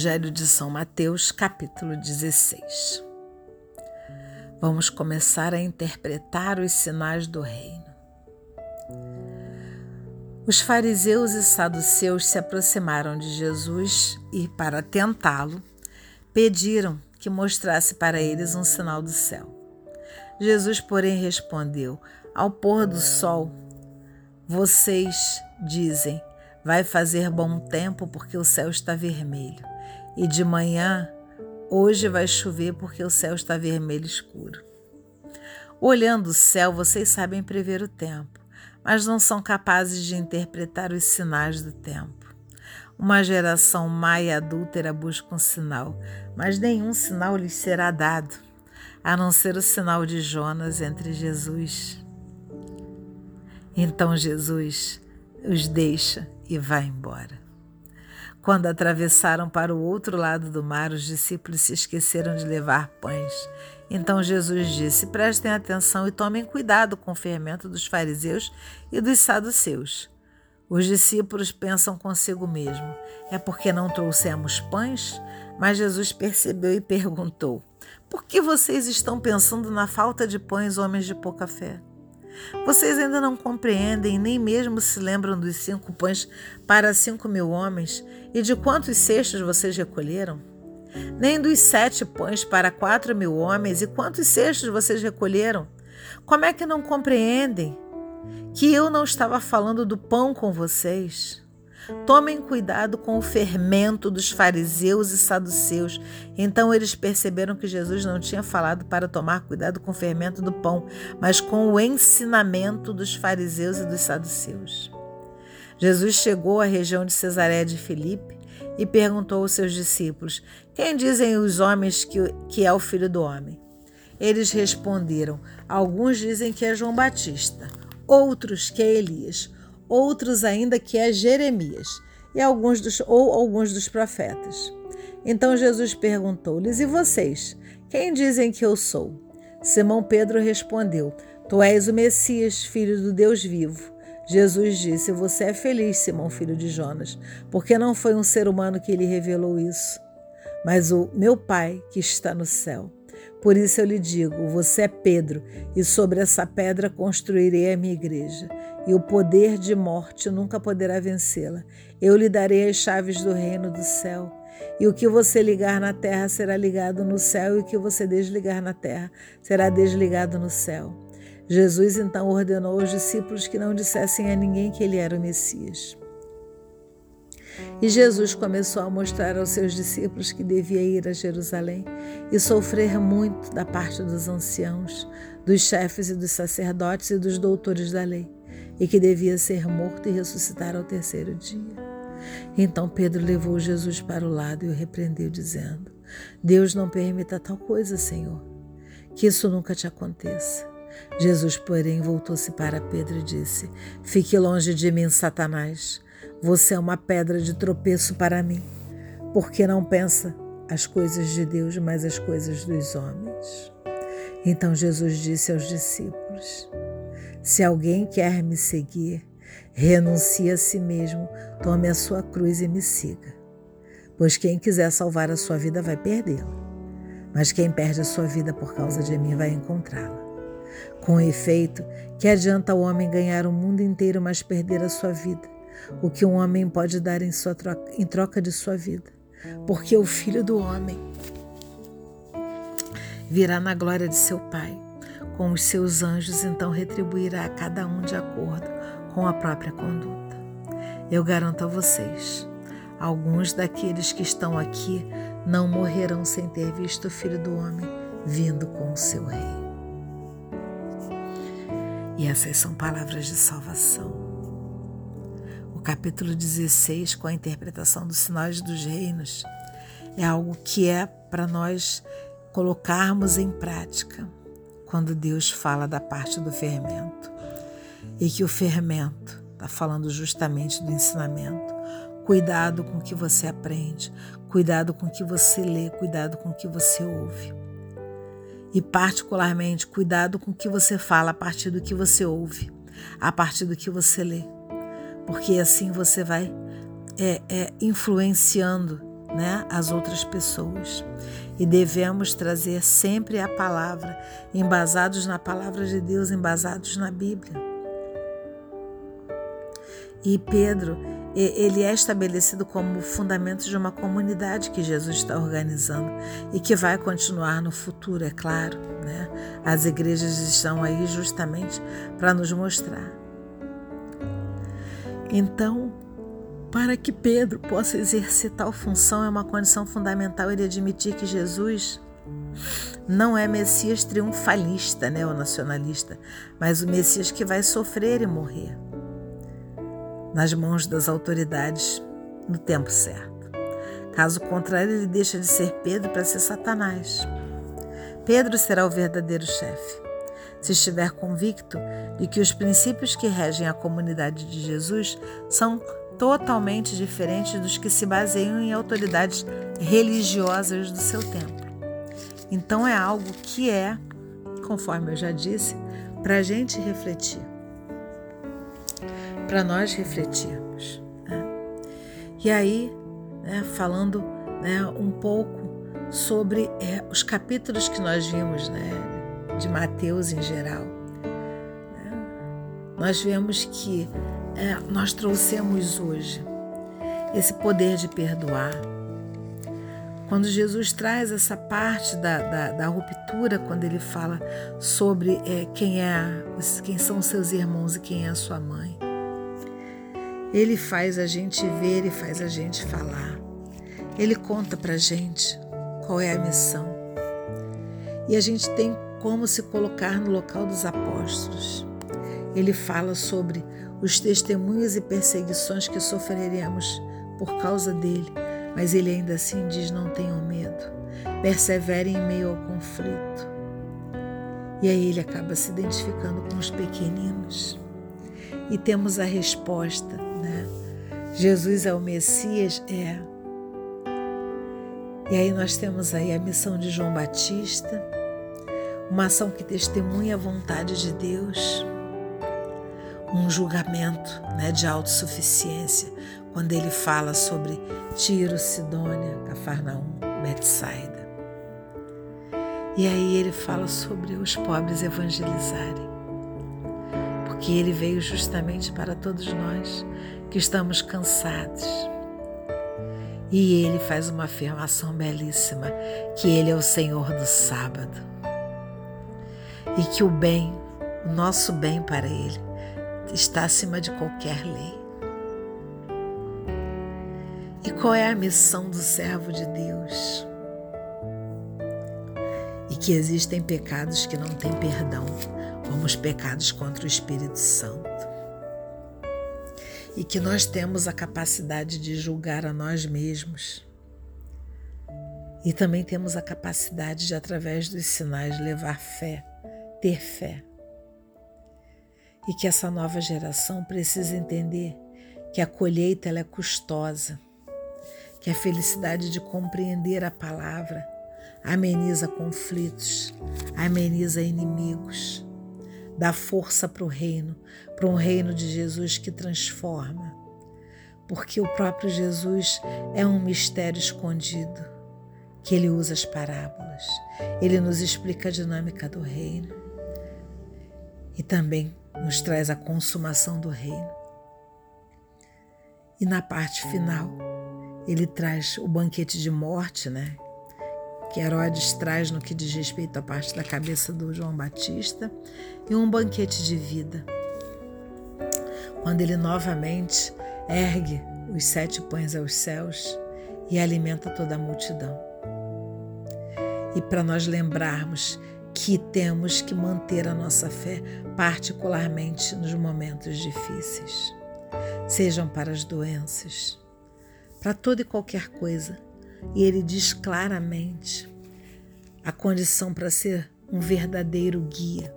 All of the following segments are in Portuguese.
Evangelho de São Mateus, capítulo 16. Vamos começar a interpretar os sinais do reino. Os fariseus e saduceus se aproximaram de Jesus e, para tentá-lo, pediram que mostrasse para eles um sinal do céu. Jesus, porém, respondeu: Ao pôr do sol, vocês dizem Vai fazer bom tempo porque o céu está vermelho. E de manhã, hoje vai chover porque o céu está vermelho escuro. Olhando o céu, vocês sabem prever o tempo, mas não são capazes de interpretar os sinais do tempo. Uma geração má e adúltera busca um sinal, mas nenhum sinal lhes será dado, a não ser o sinal de Jonas entre Jesus. Então Jesus os deixa e vai embora. Quando atravessaram para o outro lado do mar, os discípulos se esqueceram de levar pães. Então Jesus disse: Prestem atenção e tomem cuidado com o fermento dos fariseus e dos saduceus. Os discípulos pensam consigo mesmo: É porque não trouxemos pães? Mas Jesus percebeu e perguntou: Por que vocês estão pensando na falta de pães, homens de pouca fé? Vocês ainda não compreendem, nem mesmo se lembram dos cinco pães para cinco mil homens e de quantos cestos vocês recolheram? Nem dos sete pães para quatro mil homens e quantos cestos vocês recolheram? Como é que não compreendem que eu não estava falando do pão com vocês? Tomem cuidado com o fermento dos fariseus e saduceus. Então eles perceberam que Jesus não tinha falado para tomar cuidado com o fermento do pão, mas com o ensinamento dos fariseus e dos saduceus. Jesus chegou à região de Cesaré de Filipe e perguntou aos seus discípulos: Quem dizem os homens que, que é o filho do homem? Eles responderam: Alguns dizem que é João Batista, outros que é Elias outros ainda que é Jeremias, e alguns dos, ou alguns dos profetas. Então Jesus perguntou-lhes: E vocês? Quem dizem que eu sou? Simão Pedro respondeu: Tu és o Messias, filho do Deus vivo. Jesus disse: Você é feliz, Simão, filho de Jonas, porque não foi um ser humano que lhe revelou isso, mas o meu Pai que está no céu. Por isso eu lhe digo: você é Pedro, e sobre essa pedra construirei a minha igreja, e o poder de morte nunca poderá vencê-la. Eu lhe darei as chaves do reino do céu. E o que você ligar na terra será ligado no céu, e o que você desligar na terra será desligado no céu. Jesus então ordenou aos discípulos que não dissessem a ninguém que ele era o Messias. E Jesus começou a mostrar aos seus discípulos que devia ir a Jerusalém e sofrer muito da parte dos anciãos, dos chefes e dos sacerdotes e dos doutores da lei, e que devia ser morto e ressuscitar ao terceiro dia. Então Pedro levou Jesus para o lado e o repreendeu, dizendo: Deus não permita tal coisa, Senhor, que isso nunca te aconteça. Jesus, porém, voltou-se para Pedro e disse: Fique longe de mim, Satanás você é uma pedra de tropeço para mim, porque não pensa as coisas de Deus, mas as coisas dos homens. Então Jesus disse aos discípulos: Se alguém quer me seguir, renuncie a si mesmo, tome a sua cruz e me siga. Pois quem quiser salvar a sua vida vai perdê-la, mas quem perde a sua vida por causa de mim vai encontrá-la. Com efeito, que adianta o homem ganhar o mundo inteiro, mas perder a sua vida? O que um homem pode dar em, sua troca, em troca de sua vida. Porque o filho do homem virá na glória de seu Pai, com os seus anjos, então retribuirá a cada um de acordo com a própria conduta. Eu garanto a vocês, alguns daqueles que estão aqui não morrerão sem ter visto o Filho do Homem vindo com o seu Rei. E essas são palavras de salvação o capítulo 16, com a interpretação dos sinais dos reinos, é algo que é para nós colocarmos em prática quando Deus fala da parte do fermento. E que o fermento está falando justamente do ensinamento. Cuidado com o que você aprende, cuidado com o que você lê, cuidado com o que você ouve. E, particularmente, cuidado com o que você fala a partir do que você ouve, a partir do que você lê porque assim você vai é, é, influenciando né, as outras pessoas. E devemos trazer sempre a palavra, embasados na palavra de Deus, embasados na Bíblia. E Pedro, ele é estabelecido como fundamento de uma comunidade que Jesus está organizando e que vai continuar no futuro, é claro. Né? As igrejas estão aí justamente para nos mostrar. Então, para que Pedro possa exercer tal função, é uma condição fundamental ele admitir que Jesus não é Messias triunfalista, né, ou nacionalista, mas o Messias que vai sofrer e morrer nas mãos das autoridades no tempo certo. Caso contrário, ele deixa de ser Pedro para ser Satanás. Pedro será o verdadeiro chefe. Se estiver convicto de que os princípios que regem a comunidade de Jesus são totalmente diferentes dos que se baseiam em autoridades religiosas do seu tempo. Então é algo que é, conforme eu já disse, para a gente refletir, para nós refletirmos. Né? E aí, né, falando né, um pouco sobre é, os capítulos que nós vimos né, de Mateus em geral, né, nós vemos que é, nós trouxemos hoje esse poder de perdoar. Quando Jesus traz essa parte da, da, da ruptura, quando ele fala sobre é, quem, é, quem são seus irmãos e quem é a sua mãe, ele faz a gente ver e faz a gente falar. Ele conta para gente qual é a missão. E a gente tem como se colocar no local dos apóstolos. Ele fala sobre os testemunhos e perseguições que sofreremos por causa dele, mas ele ainda assim diz: não tenham medo, perseverem em meio ao conflito. E aí ele acaba se identificando com os pequeninos. E temos a resposta, né? Jesus é o Messias? É. E aí nós temos aí a missão de João Batista, uma ação que testemunha a vontade de Deus um julgamento né, de autossuficiência, quando ele fala sobre Tiro, Sidônia, Cafarnaum, Betsaida. E aí ele fala sobre os pobres evangelizarem. Porque ele veio justamente para todos nós que estamos cansados. E ele faz uma afirmação belíssima: que ele é o Senhor do sábado. E que o bem, o nosso bem para ele, está acima de qualquer lei. E qual é a missão do servo de Deus? E que existem pecados que não têm perdão, como os pecados contra o Espírito Santo. E que nós temos a capacidade de julgar a nós mesmos. E também temos a capacidade de, através dos sinais, levar fé, ter fé. E que essa nova geração precisa entender que a colheita ela é custosa, que a felicidade de compreender a palavra ameniza conflitos, ameniza inimigos, dá força para o reino, para um reino de Jesus que transforma, porque o próprio Jesus é um mistério escondido, que ele usa as parábolas, ele nos explica a dinâmica do reino e também nos traz a consumação do reino. E na parte final, ele traz o banquete de morte, né? Que Herodes traz no que diz respeito à parte da cabeça do João Batista, e um banquete de vida. Quando ele novamente ergue os sete pães aos céus e alimenta toda a multidão. E para nós lembrarmos que temos que manter a nossa fé, particularmente nos momentos difíceis. Sejam para as doenças, para toda e qualquer coisa. E ele diz claramente a condição para ser um verdadeiro guia,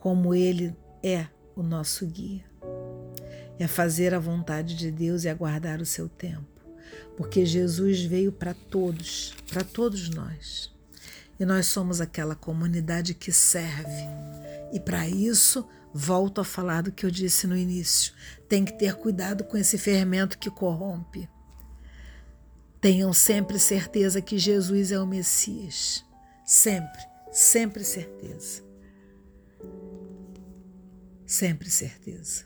como ele é o nosso guia. É fazer a vontade de Deus e aguardar o seu tempo. Porque Jesus veio para todos, para todos nós. E nós somos aquela comunidade que serve. E para isso, volto a falar do que eu disse no início: tem que ter cuidado com esse fermento que corrompe. Tenham sempre certeza que Jesus é o Messias. Sempre, sempre certeza. Sempre certeza.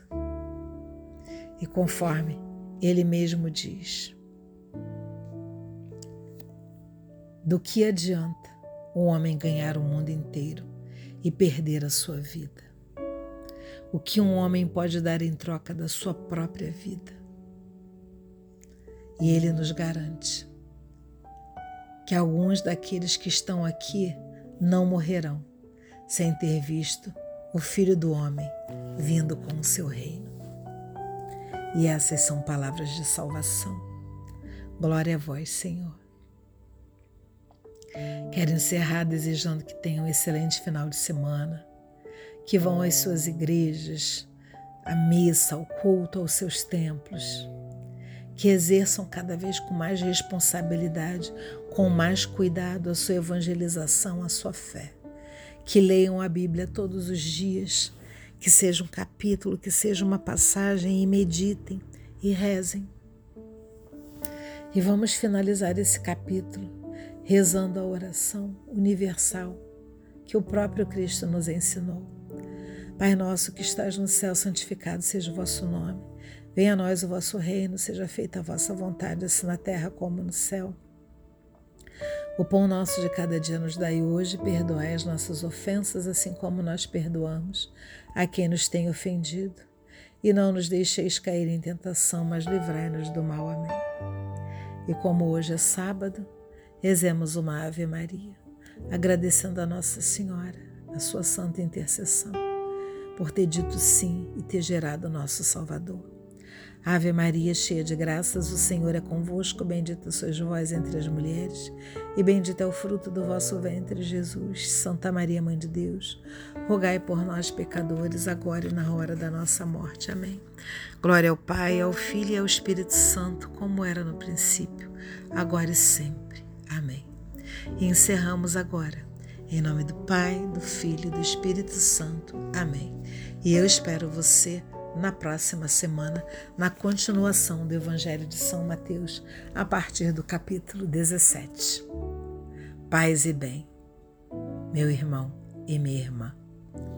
E conforme ele mesmo diz, do que adianta o homem ganhar o mundo inteiro e perder a sua vida? O que um homem pode dar em troca da sua própria vida? E ele nos garante que alguns daqueles que estão aqui não morrerão sem ter visto o Filho do Homem vindo com o seu reino. E essas são palavras de salvação. Glória a vós, Senhor. Quero encerrar desejando que tenham um excelente final de semana, que vão às suas igrejas, à missa, ao culto, aos seus templos que exerçam cada vez com mais responsabilidade, com mais cuidado a sua evangelização, a sua fé. Que leiam a Bíblia todos os dias, que seja um capítulo, que seja uma passagem e meditem e rezem. E vamos finalizar esse capítulo rezando a oração universal que o próprio Cristo nos ensinou. Pai nosso que estás no céu, santificado seja o vosso nome. Venha a nós o vosso reino, seja feita a vossa vontade, assim na terra como no céu. O pão nosso de cada dia nos dai hoje, perdoai as nossas ofensas, assim como nós perdoamos a quem nos tem ofendido. E não nos deixeis cair em tentação, mas livrai-nos do mal. Amém. E como hoje é sábado, rezemos uma Ave Maria, agradecendo a Nossa Senhora, a sua santa intercessão, por ter dito sim e ter gerado nosso Salvador. Ave Maria, cheia de graças, o Senhor é convosco, bendita sois vós entre as mulheres, e bendito é o fruto do vosso ventre, Jesus. Santa Maria, Mãe de Deus, rogai por nós, pecadores, agora e na hora da nossa morte. Amém. Glória ao Pai, ao Filho e ao Espírito Santo, como era no princípio, agora e sempre. Amém. E encerramos agora. Em nome do Pai, do Filho e do Espírito Santo. Amém. E eu espero você na próxima semana, na continuação do Evangelho de São Mateus, a partir do capítulo 17. Paz e bem, meu irmão e minha irmã.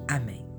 Amém.